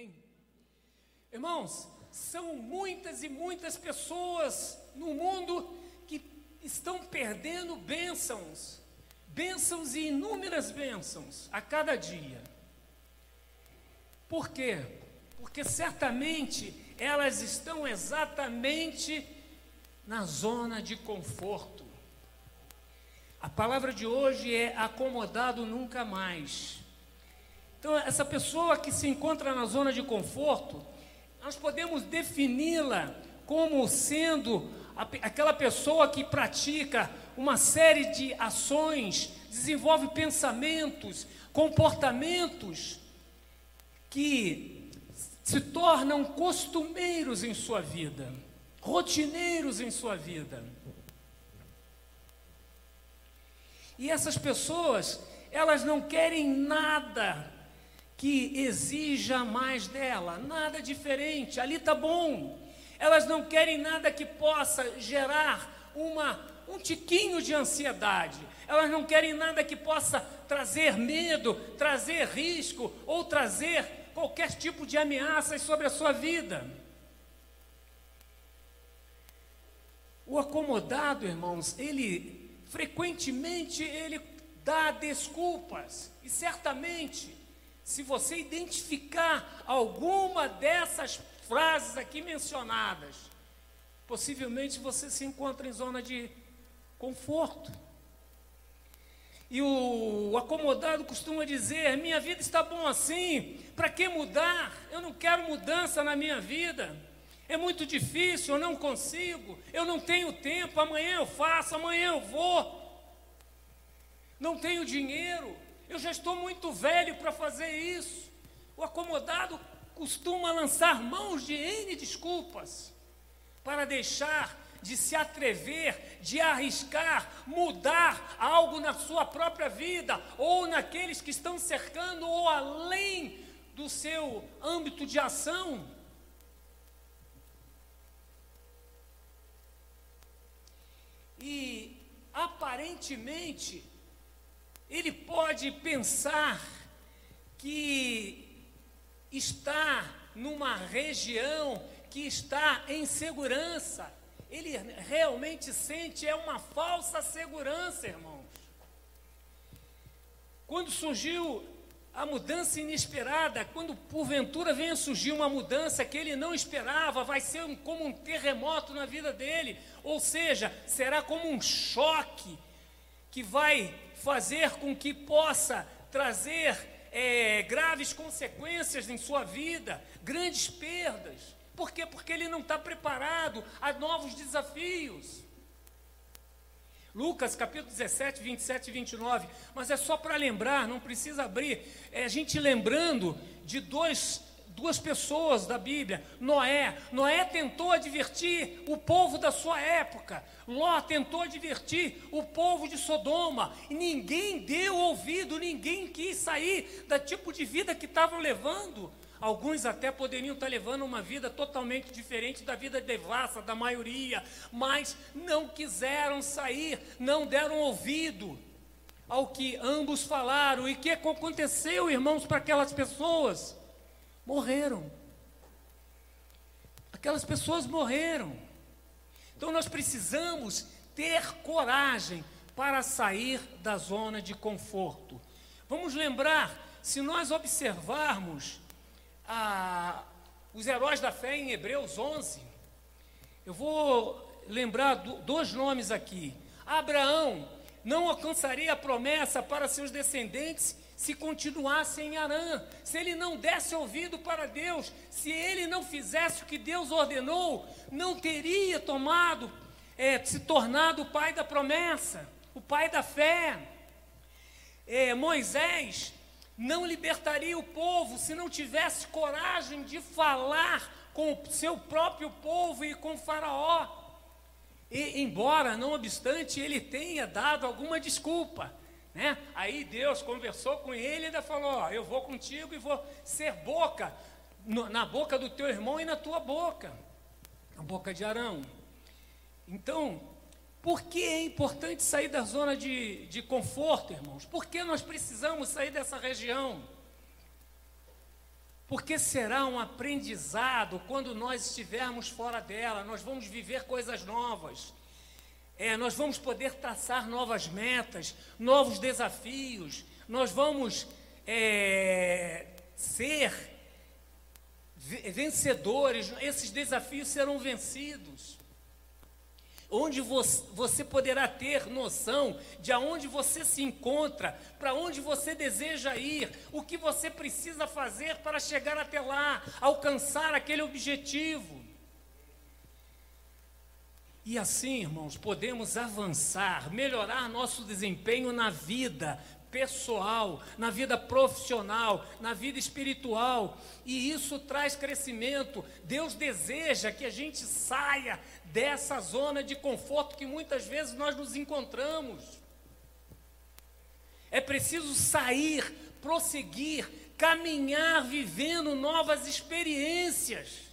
Amém? Irmãos, são muitas e muitas pessoas no mundo que estão perdendo bênçãos, bênçãos e inúmeras bênçãos a cada dia. Por quê? Porque certamente elas estão exatamente na zona de conforto. A palavra de hoje é acomodado nunca mais. Então, essa pessoa que se encontra na zona de conforto, nós podemos defini-la como sendo aquela pessoa que pratica uma série de ações, desenvolve pensamentos, comportamentos que se tornam costumeiros em sua vida, rotineiros em sua vida. E essas pessoas, elas não querem nada que exija mais dela, nada diferente, ali está bom. Elas não querem nada que possa gerar uma, um tiquinho de ansiedade, elas não querem nada que possa trazer medo, trazer risco ou trazer qualquer tipo de ameaças sobre a sua vida. O acomodado, irmãos, ele frequentemente ele dá desculpas e certamente se você identificar alguma dessas frases aqui mencionadas, possivelmente você se encontra em zona de conforto. E o acomodado costuma dizer: minha vida está bom assim, para que mudar? Eu não quero mudança na minha vida. É muito difícil, eu não consigo, eu não tenho tempo, amanhã eu faço, amanhã eu vou. Não tenho dinheiro, eu já estou muito velho para fazer isso. O acomodado costuma lançar mãos de N desculpas para deixar de se atrever, de arriscar, mudar algo na sua própria vida, ou naqueles que estão cercando, ou além do seu âmbito de ação. E aparentemente ele pode pensar que está numa região que está em segurança. Ele realmente sente é uma falsa segurança, irmãos. Quando surgiu a mudança inesperada, quando porventura venha surgir uma mudança que ele não esperava, vai ser como um terremoto na vida dele, ou seja, será como um choque que vai fazer com que possa trazer é, graves consequências em sua vida, grandes perdas. Por quê? Porque ele não está preparado a novos desafios. Lucas capítulo 17, 27 e 29. Mas é só para lembrar, não precisa abrir. É a gente lembrando de dois duas pessoas da Bíblia. Noé. Noé tentou advertir o povo da sua época. Ló tentou advertir o povo de Sodoma. E ninguém deu ouvido, ninguém quis sair da tipo de vida que estavam levando. Alguns até poderiam estar levando uma vida totalmente diferente da vida devassa da maioria, mas não quiseram sair, não deram ouvido ao que ambos falaram. E o que aconteceu, irmãos, para aquelas pessoas? Morreram. Aquelas pessoas morreram. Então nós precisamos ter coragem para sair da zona de conforto. Vamos lembrar, se nós observarmos a, os heróis da fé em Hebreus 11, eu vou lembrar do, dois nomes aqui. Abraão não alcançaria a promessa para seus descendentes se continuasse em Arã, se ele não desse ouvido para Deus, se ele não fizesse o que Deus ordenou, não teria tomado, é, se tornado o pai da promessa, o pai da fé. É, Moisés não libertaria o povo se não tivesse coragem de falar com o seu próprio povo e com Faraó. E, embora, não obstante, ele tenha dado alguma desculpa. Né? Aí Deus conversou com ele e ainda falou: ó, Eu vou contigo e vou ser boca no, na boca do teu irmão e na tua boca, na boca de Arão. Então, por que é importante sair da zona de, de conforto, irmãos? Por que nós precisamos sair dessa região? porque será um aprendizado quando nós estivermos fora dela, nós vamos viver coisas novas. É, nós vamos poder traçar novas metas, novos desafios, nós vamos é, ser vencedores, esses desafios serão vencidos. Onde você poderá ter noção de aonde você se encontra, para onde você deseja ir, o que você precisa fazer para chegar até lá, alcançar aquele objetivo. E assim, irmãos, podemos avançar, melhorar nosso desempenho na vida, pessoal, na vida profissional, na vida espiritual, e isso traz crescimento. Deus deseja que a gente saia dessa zona de conforto que muitas vezes nós nos encontramos. É preciso sair, prosseguir, caminhar vivendo novas experiências,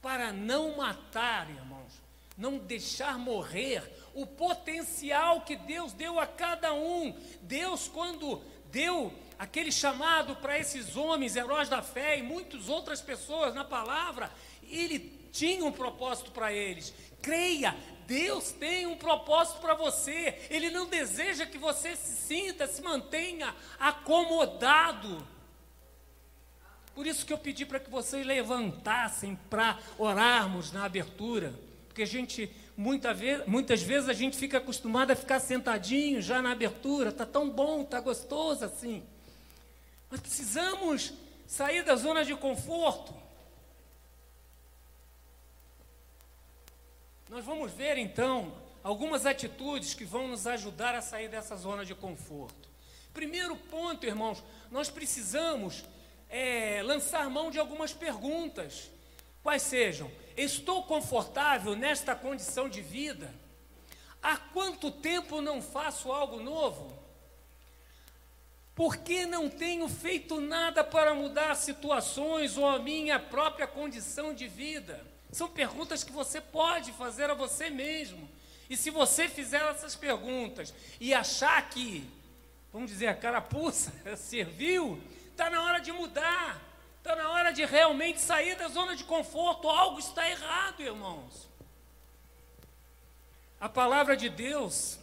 para não matar, irmãos, não deixar morrer o potencial que Deus deu a cada um. Deus, quando deu aquele chamado para esses homens, heróis da fé e muitas outras pessoas na palavra, ele tinha um propósito para eles. Creia, Deus tem um propósito para você. Ele não deseja que você se sinta, se mantenha acomodado. Por isso que eu pedi para que vocês levantassem para orarmos na abertura, porque a gente Muita vez, muitas vezes a gente fica acostumado a ficar sentadinho já na abertura, está tão bom, está gostoso assim. Mas precisamos sair da zona de conforto. Nós vamos ver então algumas atitudes que vão nos ajudar a sair dessa zona de conforto. Primeiro ponto, irmãos, nós precisamos é, lançar mão de algumas perguntas. Quais sejam? Estou confortável nesta condição de vida? Há quanto tempo não faço algo novo? Por que não tenho feito nada para mudar situações ou a minha própria condição de vida? São perguntas que você pode fazer a você mesmo. E se você fizer essas perguntas e achar que, vamos dizer, a carapuça serviu, está na hora de mudar. Está na hora de realmente sair da zona de conforto. Algo está errado, irmãos. A palavra de Deus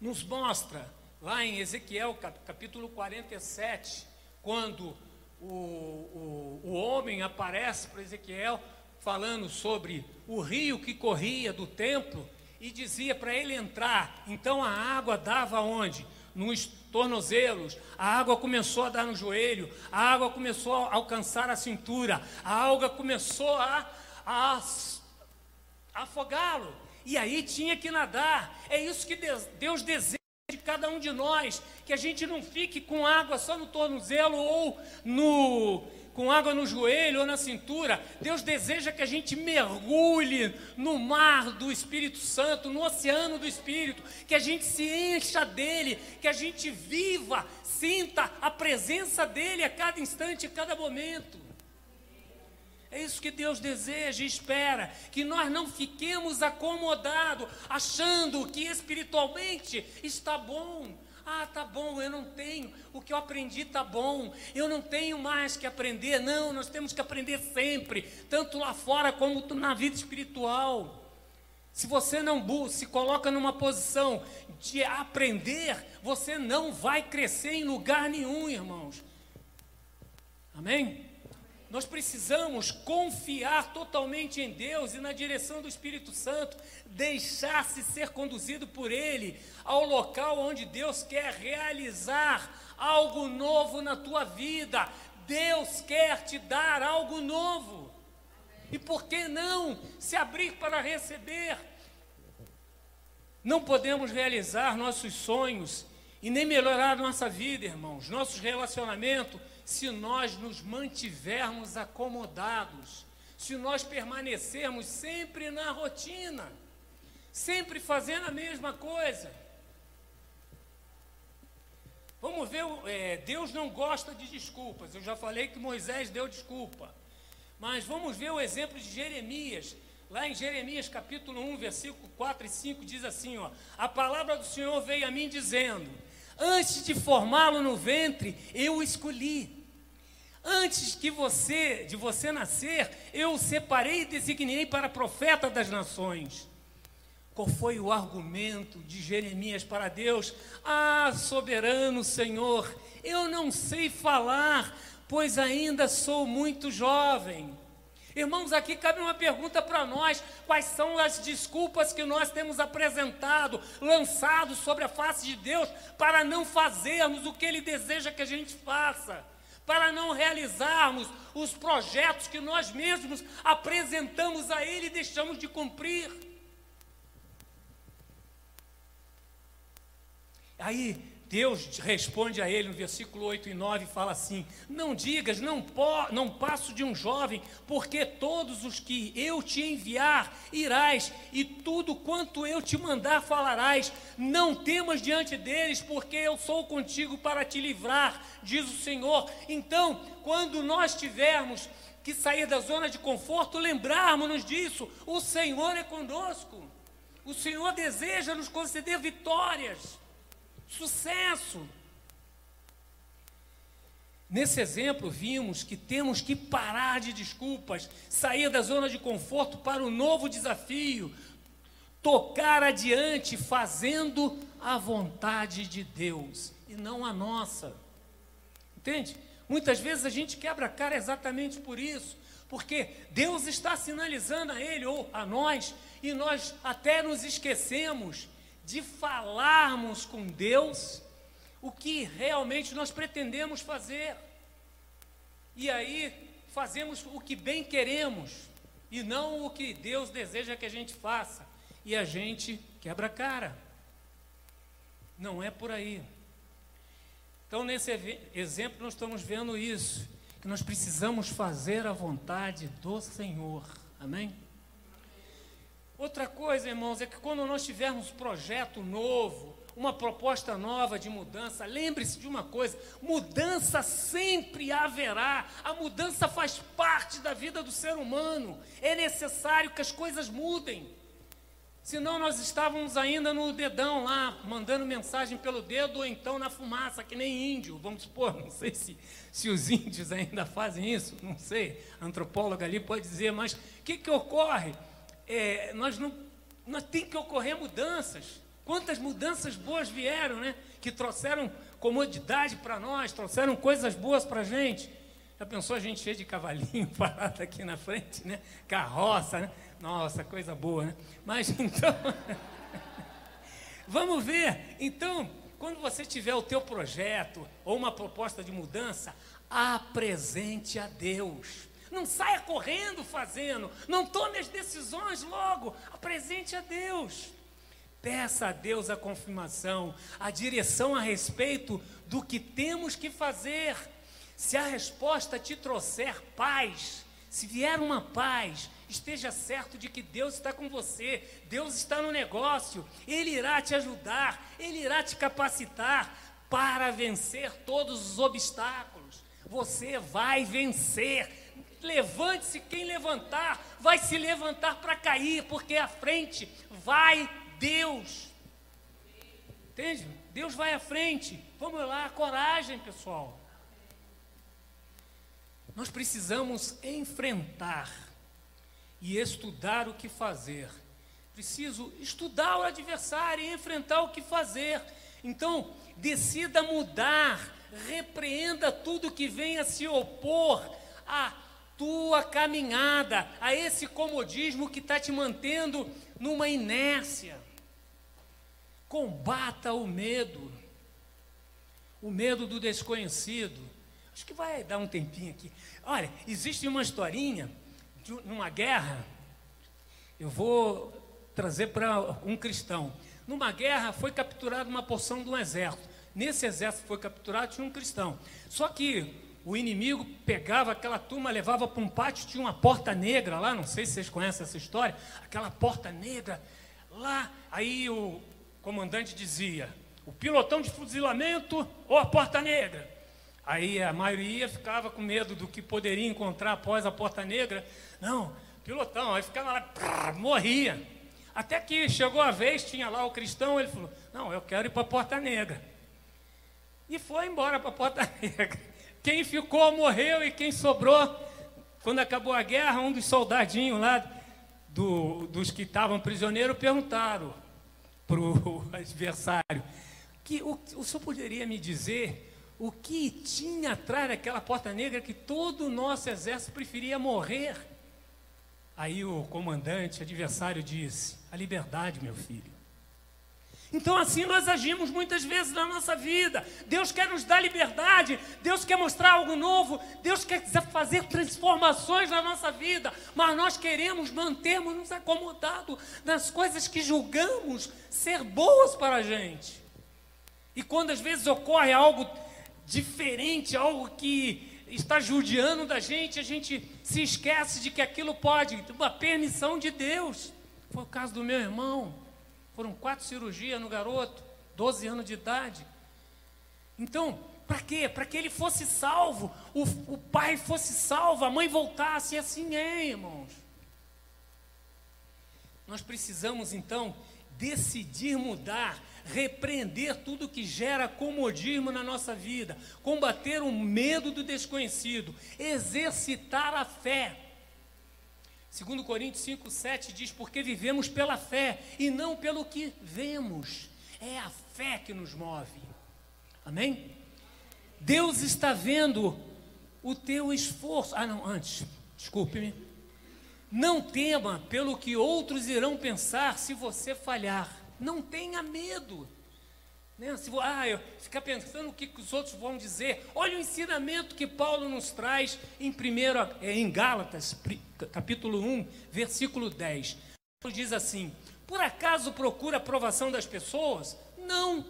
nos mostra, lá em Ezequiel capítulo 47, quando o, o, o homem aparece para Ezequiel falando sobre o rio que corria do templo e dizia para ele entrar. Então a água dava onde? Nos tornozelos, a água começou a dar no joelho, a água começou a alcançar a cintura, a água começou a, a, a afogá-lo. E aí tinha que nadar. É isso que Deus deseja de cada um de nós, que a gente não fique com água só no tornozelo ou no com água no joelho ou na cintura. Deus deseja que a gente mergulhe no mar do Espírito Santo, no oceano do Espírito, que a gente se encha dele, que a gente viva, sinta a presença dele a cada instante, a cada momento. É isso que Deus deseja e espera, que nós não fiquemos acomodados, achando que espiritualmente está bom, ah, tá bom, eu não tenho, o que eu aprendi tá bom, eu não tenho mais que aprender. Não, nós temos que aprender sempre, tanto lá fora como na vida espiritual. Se você não se coloca numa posição de aprender, você não vai crescer em lugar nenhum, irmãos. Amém? Nós precisamos confiar totalmente em Deus e na direção do Espírito Santo, deixar-se ser conduzido por Ele ao local onde Deus quer realizar algo novo na tua vida. Deus quer te dar algo novo. E por que não se abrir para receber? Não podemos realizar nossos sonhos e nem melhorar nossa vida, irmãos, nossos relacionamentos se nós nos mantivermos acomodados, se nós permanecermos sempre na rotina, sempre fazendo a mesma coisa. Vamos ver, é, Deus não gosta de desculpas. Eu já falei que Moisés deu desculpa. Mas vamos ver o exemplo de Jeremias. Lá em Jeremias capítulo 1, versículo 4 e 5, diz assim: ó, A palavra do Senhor veio a mim dizendo: Antes de formá-lo no ventre, eu o escolhi Antes que você, de você nascer, eu o separei e designei para profeta das nações. Qual foi o argumento de Jeremias para Deus? Ah, soberano Senhor, eu não sei falar, pois ainda sou muito jovem. Irmãos, aqui cabe uma pergunta para nós: quais são as desculpas que nós temos apresentado, lançado sobre a face de Deus para não fazermos o que Ele deseja que a gente faça? Para não realizarmos os projetos que nós mesmos apresentamos a Ele e deixamos de cumprir. Aí Deus responde a ele no versículo 8 e 9 e fala assim: Não digas, não, po, não passo de um jovem, porque todos os que eu te enviar irás, e tudo quanto eu te mandar falarás. Não temas diante deles, porque eu sou contigo para te livrar, diz o Senhor. Então, quando nós tivermos que sair da zona de conforto, lembrarmos-nos disso: o Senhor é conosco, o Senhor deseja nos conceder vitórias. Sucesso! Nesse exemplo, vimos que temos que parar de desculpas, sair da zona de conforto para um novo desafio, tocar adiante fazendo a vontade de Deus e não a nossa. Entende? Muitas vezes a gente quebra a cara exatamente por isso, porque Deus está sinalizando a ele ou a nós e nós até nos esquecemos de falarmos com Deus o que realmente nós pretendemos fazer. E aí fazemos o que bem queremos e não o que Deus deseja que a gente faça. E a gente quebra a cara. Não é por aí. Então, nesse exemplo, nós estamos vendo isso, que nós precisamos fazer a vontade do Senhor. Amém? Outra coisa, irmãos, é que quando nós tivermos um projeto novo, uma proposta nova de mudança, lembre-se de uma coisa: mudança sempre haverá. A mudança faz parte da vida do ser humano. É necessário que as coisas mudem. Senão nós estávamos ainda no dedão lá, mandando mensagem pelo dedo ou então na fumaça, que nem índio, vamos supor. Não sei se, se os índios ainda fazem isso, não sei. Antropóloga ali pode dizer, mas o que, que ocorre? É, nós não, nós tem que ocorrer mudanças. Quantas mudanças boas vieram, né? Que trouxeram comodidade para nós, trouxeram coisas boas para a gente. Já pensou a gente cheio de cavalinho parado aqui na frente, né? Carroça, né? Nossa, coisa boa, né? Mas então, vamos ver. Então, quando você tiver o teu projeto ou uma proposta de mudança, apresente a Deus. Não saia correndo fazendo. Não tome as decisões logo. Apresente a Deus. Peça a Deus a confirmação, a direção a respeito do que temos que fazer. Se a resposta te trouxer paz, se vier uma paz, esteja certo de que Deus está com você, Deus está no negócio, Ele irá te ajudar, Ele irá te capacitar para vencer todos os obstáculos. Você vai vencer, Levante-se quem levantar, vai se levantar para cair, porque à frente vai Deus. Entende? Deus vai à frente. Vamos lá, coragem, pessoal. Nós precisamos enfrentar e estudar o que fazer. Preciso estudar o adversário e enfrentar o que fazer. Então, decida mudar, repreenda tudo que venha se opor a tua caminhada, a esse comodismo que está te mantendo numa inércia. Combata o medo, o medo do desconhecido. Acho que vai dar um tempinho aqui. Olha, existe uma historinha de uma guerra. Eu vou trazer para um cristão. Numa guerra foi capturada uma porção de um exército. Nesse exército foi capturado tinha um cristão. Só que o inimigo pegava aquela turma, levava para um pátio, tinha uma porta negra lá, não sei se vocês conhecem essa história, aquela porta negra lá, aí o comandante dizia, o pilotão de fuzilamento ou a porta negra? Aí a maioria ficava com medo do que poderia encontrar após a porta negra. Não, pilotão, aí ficava lá, prrr, morria. Até que chegou a vez, tinha lá o cristão, ele falou, não, eu quero ir para a porta negra. E foi embora para a porta negra. Quem ficou morreu e quem sobrou, quando acabou a guerra, um dos soldadinhos lá do, dos que estavam prisioneiros perguntaram para o adversário: que, o, o senhor poderia me dizer o que tinha atrás daquela porta negra que todo o nosso exército preferia morrer? Aí o comandante, adversário, disse: A liberdade, meu filho. Então, assim nós agimos muitas vezes na nossa vida. Deus quer nos dar liberdade, Deus quer mostrar algo novo, Deus quer fazer transformações na nossa vida, mas nós queremos mantermos-nos acomodados nas coisas que julgamos ser boas para a gente. E quando às vezes ocorre algo diferente, algo que está judiando da gente, a gente se esquece de que aquilo pode, uma permissão de Deus. Foi o caso do meu irmão. Foram quatro cirurgias no garoto, 12 anos de idade. Então, para quê? Para que ele fosse salvo, o, o pai fosse salvo, a mãe voltasse, e assim é, irmãos. Nós precisamos então decidir mudar, repreender tudo que gera comodismo na nossa vida, combater o medo do desconhecido, exercitar a fé. Segundo Coríntios 5, 7 diz, porque vivemos pela fé e não pelo que vemos. É a fé que nos move. Amém? Deus está vendo o teu esforço. Ah, não, antes, desculpe-me. Não tema pelo que outros irão pensar se você falhar. Não tenha medo. Né? Se, ah, eu ficar pensando o que os outros vão dizer. Olha o ensinamento que Paulo nos traz em, primeiro, é, em Gálatas, capítulo 1, versículo 10. Paulo diz assim: Por acaso procura a aprovação das pessoas? Não.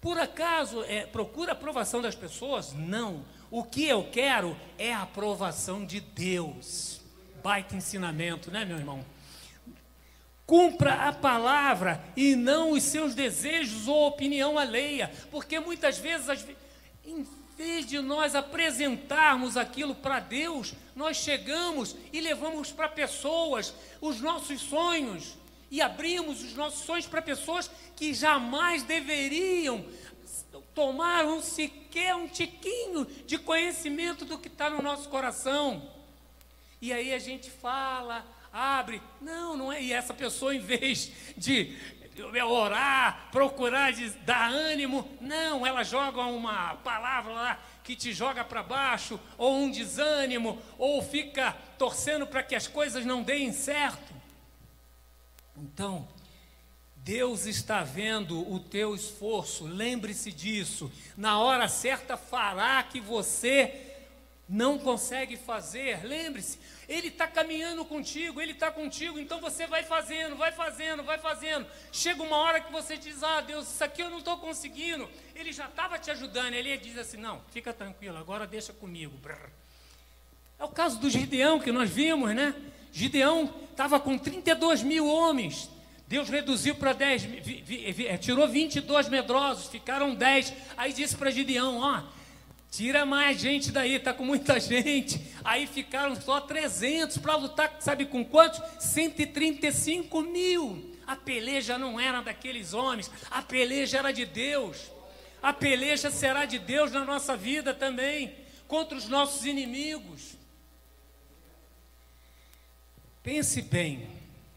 Por acaso é, procura a aprovação das pessoas? Não. O que eu quero é a aprovação de Deus. Baita ensinamento, né, meu irmão? Cumpra a palavra e não os seus desejos ou opinião alheia, porque muitas vezes, em vez de nós apresentarmos aquilo para Deus, nós chegamos e levamos para pessoas os nossos sonhos e abrimos os nossos sonhos para pessoas que jamais deveriam tomar um sequer um tiquinho de conhecimento do que está no nosso coração. E aí a gente fala, abre. Não, não é. E essa pessoa, em vez de orar, procurar de, dar ânimo, não, ela joga uma palavra lá que te joga para baixo, ou um desânimo, ou fica torcendo para que as coisas não deem certo. Então, Deus está vendo o teu esforço, lembre-se disso. Na hora certa fará que você não consegue fazer, lembre-se, ele está caminhando contigo, ele está contigo, então você vai fazendo, vai fazendo, vai fazendo. Chega uma hora que você diz: Ah, Deus, isso aqui eu não estou conseguindo. Ele já estava te ajudando, ele diz assim: Não, fica tranquilo, agora deixa comigo. É o caso do Gideão que nós vimos, né? Gideão estava com 32 mil homens. Deus reduziu para 10, tirou 22 medrosos, ficaram 10. Aí disse para Gideão: Ó Tira mais gente daí, tá com muita gente. Aí ficaram só 300 para lutar, sabe com quantos? 135 mil. A peleja não era daqueles homens, a peleja era de Deus. A peleja será de Deus na nossa vida também, contra os nossos inimigos. Pense bem,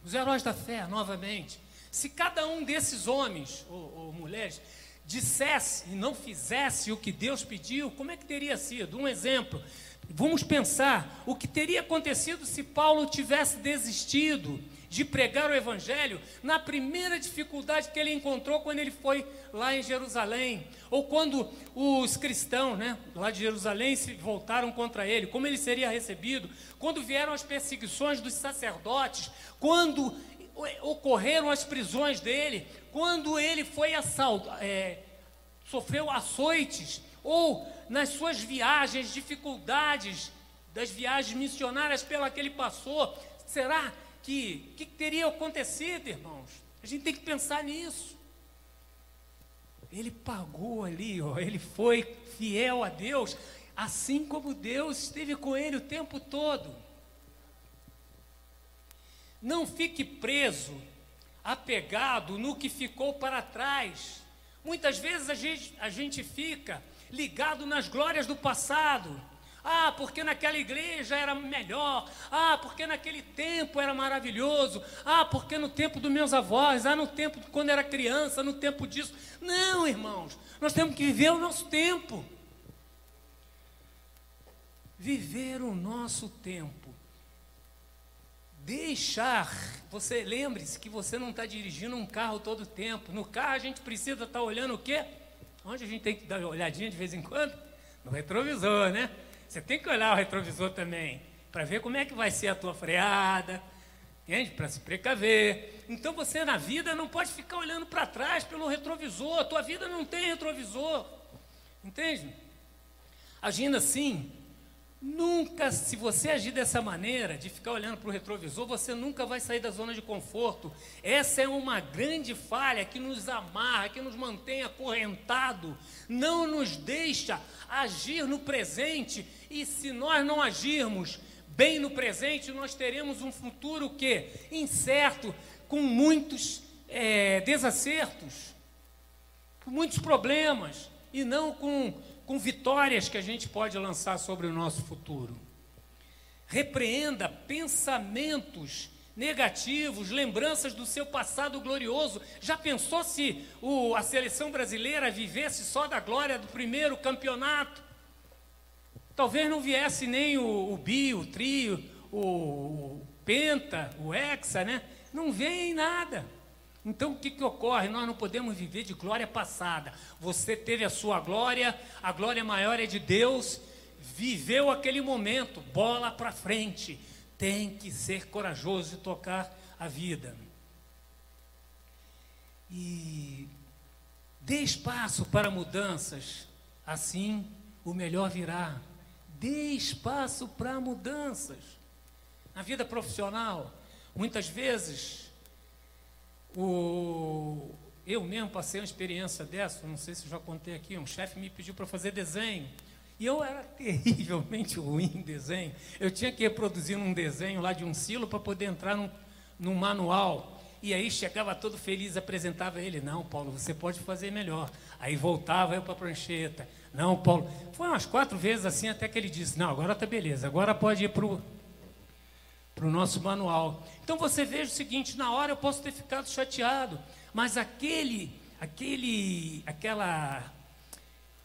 os heróis da fé, novamente. Se cada um desses homens ou, ou mulheres dissesse e não fizesse o que Deus pediu, como é que teria sido? Um exemplo. Vamos pensar o que teria acontecido se Paulo tivesse desistido de pregar o evangelho na primeira dificuldade que ele encontrou quando ele foi lá em Jerusalém, ou quando os cristãos, né, lá de Jerusalém se voltaram contra ele, como ele seria recebido, quando vieram as perseguições dos sacerdotes, quando ocorreram as prisões dele, quando ele foi assaltado, é, sofreu açoites, ou nas suas viagens, dificuldades das viagens missionárias pela que ele passou, será que que teria acontecido, irmãos? A gente tem que pensar nisso. Ele pagou ali, ó, ele foi fiel a Deus, assim como Deus esteve com ele o tempo todo. Não fique preso apegado no que ficou para trás. Muitas vezes a gente, a gente fica ligado nas glórias do passado. Ah, porque naquela igreja era melhor. Ah, porque naquele tempo era maravilhoso. Ah, porque no tempo dos meus avós. Ah, no tempo quando era criança, no tempo disso. Não, irmãos. Nós temos que viver o nosso tempo. Viver o nosso tempo. Deixar. Você lembre-se que você não está dirigindo um carro todo o tempo. No carro a gente precisa estar tá olhando o quê? Onde a gente tem que dar uma olhadinha de vez em quando? No retrovisor, né? Você tem que olhar o retrovisor também, para ver como é que vai ser a tua freada, entende? Para se precaver. Então você na vida não pode ficar olhando para trás pelo retrovisor, a tua vida não tem retrovisor, entende? Agindo assim, Nunca, se você agir dessa maneira, de ficar olhando para o retrovisor, você nunca vai sair da zona de conforto. Essa é uma grande falha que nos amarra, que nos mantém acorrentado, não nos deixa agir no presente. E se nós não agirmos bem no presente, nós teremos um futuro que incerto, com muitos é, desacertos, com muitos problemas e não com com vitórias que a gente pode lançar sobre o nosso futuro. Repreenda pensamentos negativos, lembranças do seu passado glorioso. Já pensou se o, a seleção brasileira vivesse só da glória do primeiro campeonato? Talvez não viesse nem o, o bi, o trio, o, o penta, o hexa, né? Não vem nada. Então o que, que ocorre? Nós não podemos viver de glória passada. Você teve a sua glória, a glória maior é de Deus, viveu aquele momento, bola para frente. Tem que ser corajoso e tocar a vida. E dê espaço para mudanças, assim o melhor virá. Dê espaço para mudanças. Na vida profissional, muitas vezes o, eu mesmo passei uma experiência dessa, não sei se já contei aqui, um chefe me pediu para fazer desenho. E eu era terrivelmente ruim em desenho. Eu tinha que reproduzir um desenho lá de um silo para poder entrar num, num manual. E aí chegava todo feliz, apresentava ele. Não, Paulo, você pode fazer melhor. Aí voltava eu para a prancheta. Não, Paulo. Foi umas quatro vezes assim até que ele disse: Não, agora tá beleza, agora pode ir para o para o nosso manual. Então você veja o seguinte: na hora eu posso ter ficado chateado, mas aquele, aquele, aquela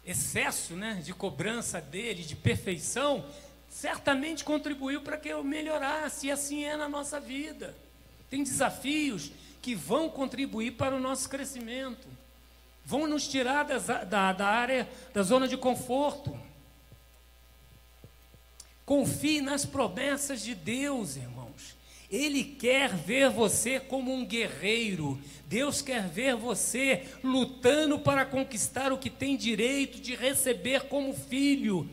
excesso, né, de cobrança dele, de perfeição, certamente contribuiu para que eu melhorasse. E assim é na nossa vida. Tem desafios que vão contribuir para o nosso crescimento, vão nos tirar das, da, da área, da zona de conforto. Confie nas promessas de Deus, irmãos. Ele quer ver você como um guerreiro. Deus quer ver você lutando para conquistar o que tem direito de receber como filho.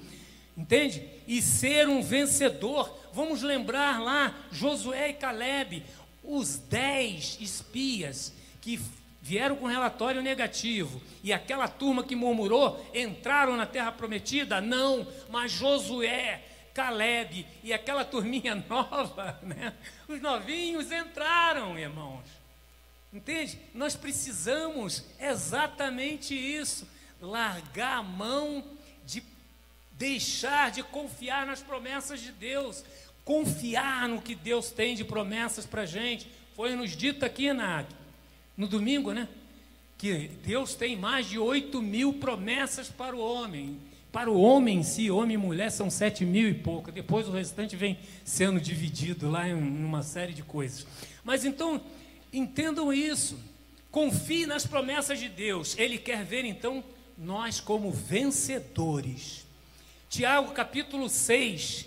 Entende? E ser um vencedor. Vamos lembrar lá Josué e Caleb, os dez espias que vieram com relatório negativo e aquela turma que murmurou entraram na terra prometida? Não, mas Josué Caleb e aquela turminha nova, né? Os novinhos entraram, irmãos. Entende? Nós precisamos exatamente isso, largar a mão de deixar de confiar nas promessas de Deus, confiar no que Deus tem de promessas para a gente. Foi nos dito aqui na, no domingo, né? Que Deus tem mais de 8 mil promessas para o homem. Para o homem em si, homem e mulher, são sete mil e pouco. Depois o restante vem sendo dividido lá em uma série de coisas. Mas então, entendam isso. Confie nas promessas de Deus. Ele quer ver então nós como vencedores. Tiago capítulo 6,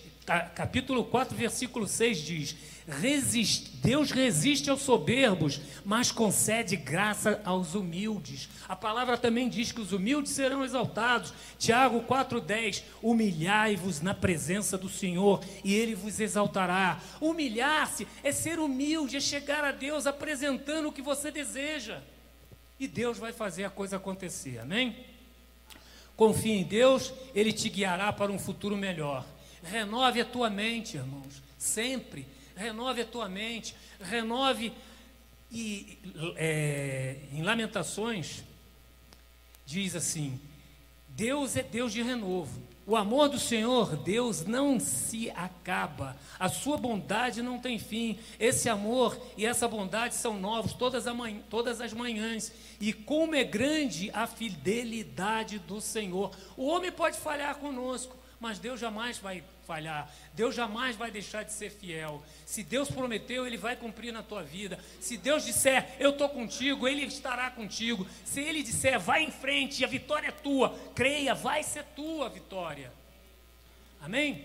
capítulo 4, versículo 6 diz: Deus resiste aos soberbos, mas concede graça aos humildes. A palavra também diz que os humildes serão exaltados. Tiago 4,10: Humilhai-vos na presença do Senhor e Ele vos exaltará. Humilhar-se é ser humilde, é chegar a Deus apresentando o que você deseja. E Deus vai fazer a coisa acontecer, amém? Confie em Deus, Ele te guiará para um futuro melhor. Renove a tua mente, irmãos, sempre renove a tua mente, renove. E é, em Lamentações, diz assim: Deus é Deus de renovo. O amor do Senhor, Deus, não se acaba. A sua bondade não tem fim. Esse amor e essa bondade são novos todas, todas as manhãs. E como é grande a fidelidade do Senhor. O homem pode falhar conosco, mas Deus jamais vai falhar. Deus jamais vai deixar de ser fiel. Se Deus prometeu, Ele vai cumprir na tua vida. Se Deus disser, eu estou contigo, Ele estará contigo. Se Ele disser, vai em frente, a vitória é tua, creia, vai ser tua a vitória. Amém?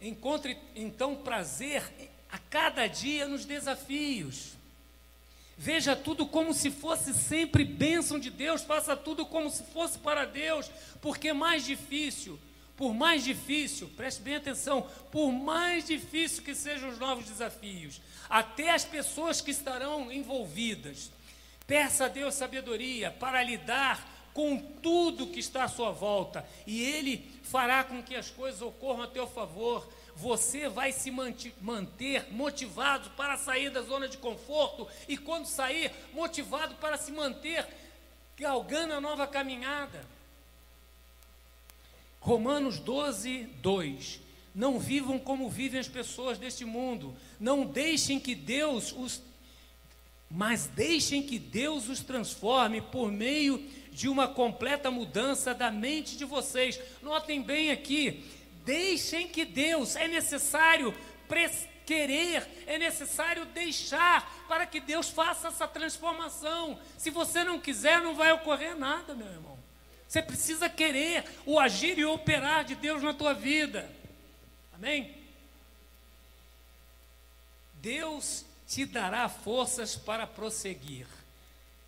Encontre então prazer a cada dia nos desafios. Veja tudo como se fosse sempre bênção de Deus, faça tudo como se fosse para Deus, porque é mais difícil por mais difícil, preste bem atenção, por mais difícil que sejam os novos desafios, até as pessoas que estarão envolvidas, peça a Deus sabedoria para lidar com tudo que está à sua volta, e Ele fará com que as coisas ocorram a teu favor. Você vai se manter motivado para sair da zona de conforto, e quando sair, motivado para se manter galgando a nova caminhada. Romanos 12, 2. Não vivam como vivem as pessoas deste mundo. Não deixem que Deus os. Mas deixem que Deus os transforme por meio de uma completa mudança da mente de vocês. Notem bem aqui. Deixem que Deus, é necessário querer, é necessário deixar para que Deus faça essa transformação. Se você não quiser, não vai ocorrer nada, meu irmão. Você precisa querer o agir e o operar de Deus na tua vida. Amém? Deus te dará forças para prosseguir.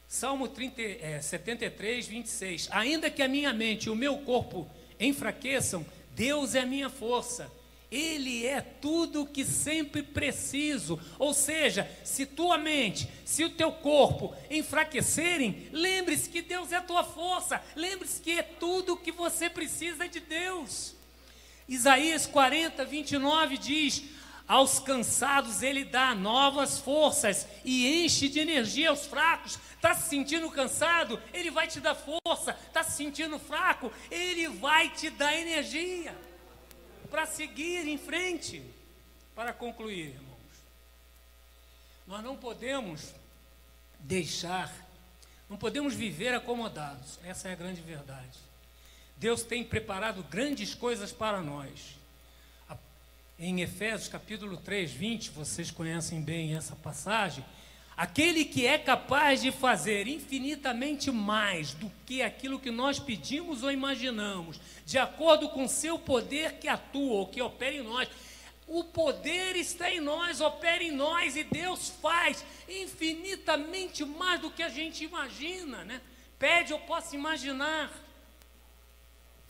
Salmo 30, é, 73, 26. Ainda que a minha mente e o meu corpo enfraqueçam, Deus é a minha força ele é tudo o que sempre preciso. Ou seja, se tua mente, se o teu corpo enfraquecerem, lembre-se que Deus é a tua força. Lembre-se que é tudo o que você precisa de Deus. Isaías 40, 29 diz: Aos cansados ele dá novas forças e enche de energia aos fracos. Está se sentindo cansado? Ele vai te dar força. Está se sentindo fraco? Ele vai te dar energia para seguir em frente. Para concluir, irmãos, nós não podemos deixar, não podemos viver acomodados, essa é a grande verdade. Deus tem preparado grandes coisas para nós. Em Efésios capítulo 3, 20, vocês conhecem bem essa passagem Aquele que é capaz de fazer infinitamente mais do que aquilo que nós pedimos ou imaginamos, de acordo com seu poder que atua ou que opera em nós. O poder está em nós, opera em nós e Deus faz infinitamente mais do que a gente imagina, né? Pede, eu posso imaginar.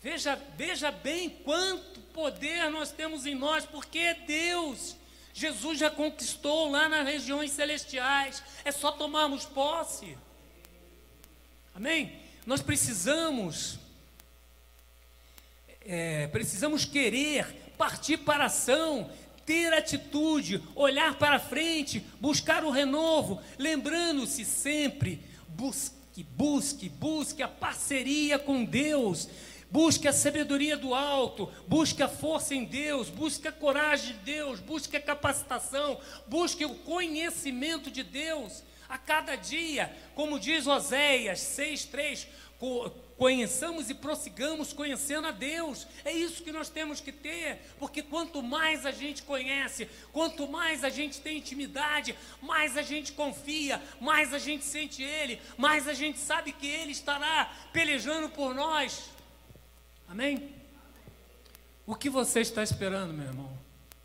Veja, veja bem quanto poder nós temos em nós, porque é Deus. Jesus já conquistou lá nas regiões celestiais, é só tomarmos posse. Amém? Nós precisamos, é, precisamos querer, partir para a ação, ter atitude, olhar para frente, buscar o renovo, lembrando-se sempre, busque, busque, busque a parceria com Deus, Busque a sabedoria do alto, busque a força em Deus, busque a coragem de Deus, busque a capacitação, busque o conhecimento de Deus a cada dia, como diz Oséias 6:3, conheçamos e prossigamos conhecendo a Deus. É isso que nós temos que ter, porque quanto mais a gente conhece, quanto mais a gente tem intimidade, mais a gente confia, mais a gente sente Ele, mais a gente sabe que Ele estará pelejando por nós. Amém? O que você está esperando, meu irmão,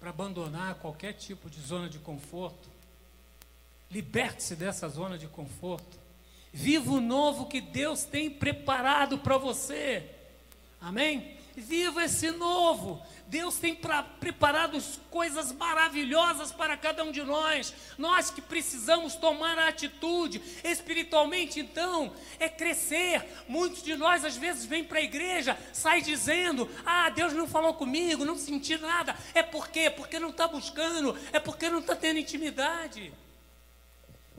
para abandonar qualquer tipo de zona de conforto? Liberte-se dessa zona de conforto. Viva o novo que Deus tem preparado para você. Amém? Viva esse novo. Deus tem pra, preparado coisas maravilhosas para cada um de nós. Nós que precisamos tomar a atitude espiritualmente, então, é crescer. Muitos de nós às vezes vêm para a igreja, sai dizendo: "Ah, Deus não falou comigo, não senti nada". É por quê? Porque não está buscando, é porque não está tendo intimidade.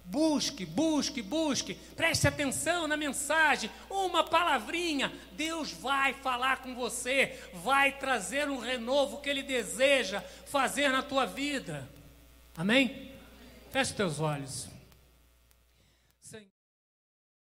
Busque, busque, busque. Preste atenção na mensagem. Uma palavrinha. Deus vai falar com você. Vai trazer um renovo que Ele deseja fazer na tua vida. Amém? Feche teus olhos.